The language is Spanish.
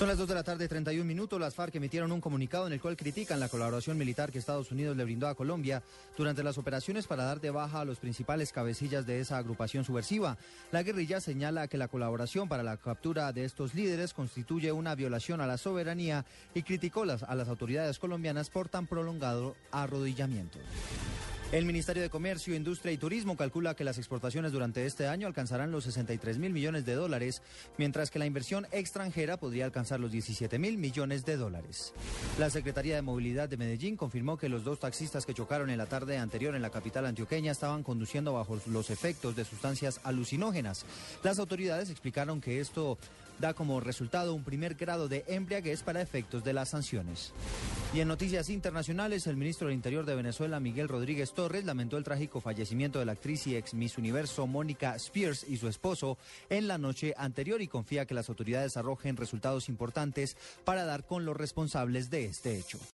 Son las 2 de la tarde, 31 minutos. Las FARC emitieron un comunicado en el cual critican la colaboración militar que Estados Unidos le brindó a Colombia durante las operaciones para dar de baja a los principales cabecillas de esa agrupación subversiva. La guerrilla señala que la colaboración para la captura de estos líderes constituye una violación a la soberanía y criticó a las autoridades colombianas por tan prolongado arrodillamiento. El Ministerio de Comercio, Industria y Turismo calcula que las exportaciones durante este año alcanzarán los 63 mil millones de dólares, mientras que la inversión extranjera podría alcanzar los 17 mil millones de dólares. La Secretaría de Movilidad de Medellín confirmó que los dos taxistas que chocaron en la tarde anterior en la capital antioqueña estaban conduciendo bajo los efectos de sustancias alucinógenas. Las autoridades explicaron que esto da como resultado un primer grado de embriaguez para efectos de las sanciones. Y en noticias internacionales, el ministro del Interior de Venezuela, Miguel Rodríguez Torres, lamentó el trágico fallecimiento de la actriz y ex Miss Universo Mónica Spears y su esposo en la noche anterior y confía que las autoridades arrojen resultados importantes para dar con los responsables de este hecho.